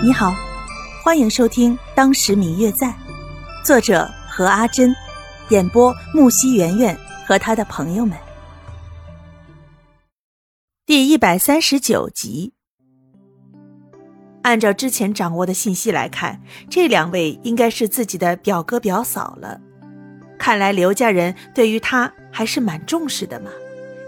你好，欢迎收听《当时明月在》，作者何阿珍，演播木西圆圆和他的朋友们。第一百三十九集。按照之前掌握的信息来看，这两位应该是自己的表哥表嫂了。看来刘家人对于他还是蛮重视的嘛，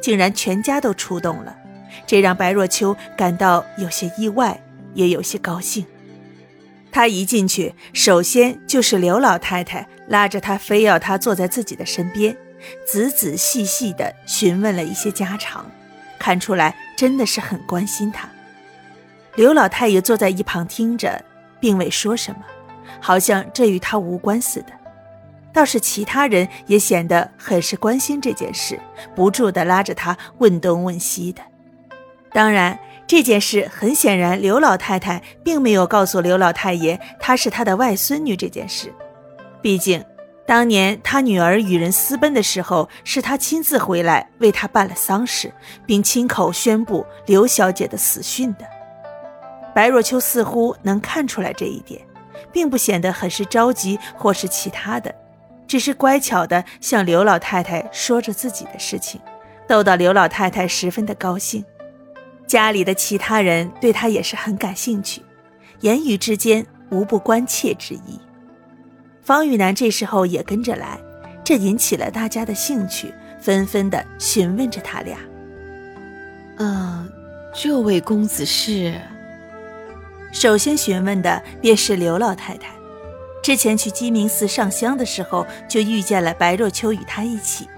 竟然全家都出动了，这让白若秋感到有些意外。也有些高兴。他一进去，首先就是刘老太太拉着他，非要他坐在自己的身边，仔仔细细地询问了一些家常，看出来真的是很关心他。刘老太爷坐在一旁听着，并未说什么，好像这与他无关似的。倒是其他人也显得很是关心这件事，不住地拉着他问东问西的。当然。这件事很显然，刘老太太并没有告诉刘老太爷她是他的外孙女这件事。毕竟，当年他女儿与人私奔的时候，是他亲自回来为她办了丧事，并亲口宣布刘小姐的死讯的。白若秋似乎能看出来这一点，并不显得很是着急或是其他的，只是乖巧地向刘老太太说着自己的事情，逗得刘老太太十分的高兴。家里的其他人对他也是很感兴趣，言语之间无不关切之意。方玉楠这时候也跟着来，这引起了大家的兴趣，纷纷的询问着他俩。嗯，这位公子是？首先询问的便是刘老太太。之前去鸡鸣寺上香的时候，就遇见了白若秋与他一起，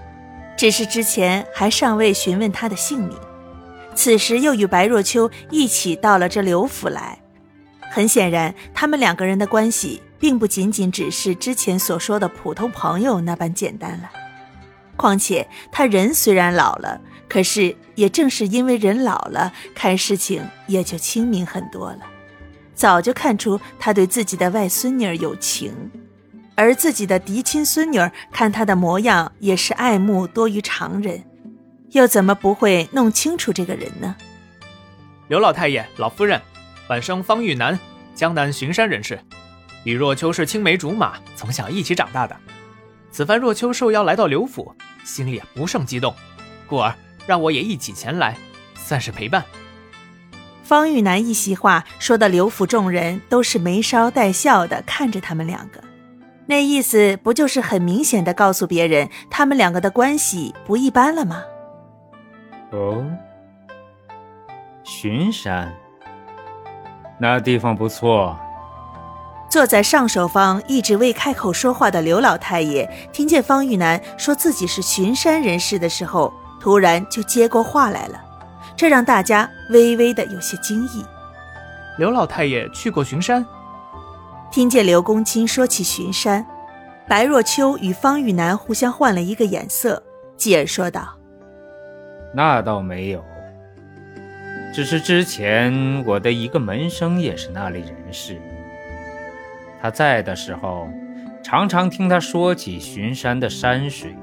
只是之前还尚未询问他的姓名。此时又与白若秋一起到了这刘府来，很显然，他们两个人的关系并不仅仅只是之前所说的普通朋友那般简单了。况且他人虽然老了，可是也正是因为人老了，看事情也就清明很多了。早就看出他对自己的外孙女儿有情，而自己的嫡亲孙女儿看他的模样也是爱慕多于常人。又怎么不会弄清楚这个人呢？刘老太爷、老夫人，本生方玉楠，江南巡山人士，与若秋是青梅竹马，从小一起长大的。此番若秋受邀来到刘府，心里不胜激动，故而让我也一起前来，算是陪伴。方玉楠一席话说的，刘府众人都是眉梢带笑的看着他们两个，那意思不就是很明显的告诉别人，他们两个的关系不一般了吗？哦，巡山，那地方不错。坐在上手方一直未开口说话的刘老太爷，听见方玉楠说自己是巡山人士的时候，突然就接过话来了，这让大家微微的有些惊异。刘老太爷去过巡山？听见刘公卿说起巡山，白若秋与方玉楠互相换了一个眼色，继而说道。那倒没有，只是之前我的一个门生也是那里人士。他在的时候，常常听他说起巡山的山水，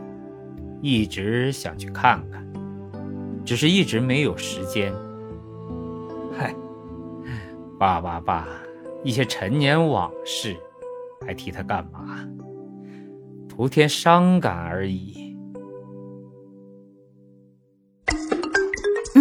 一直想去看看，只是一直没有时间。嗨，罢罢罢，一些陈年往事，还提他干嘛？徒添伤感而已。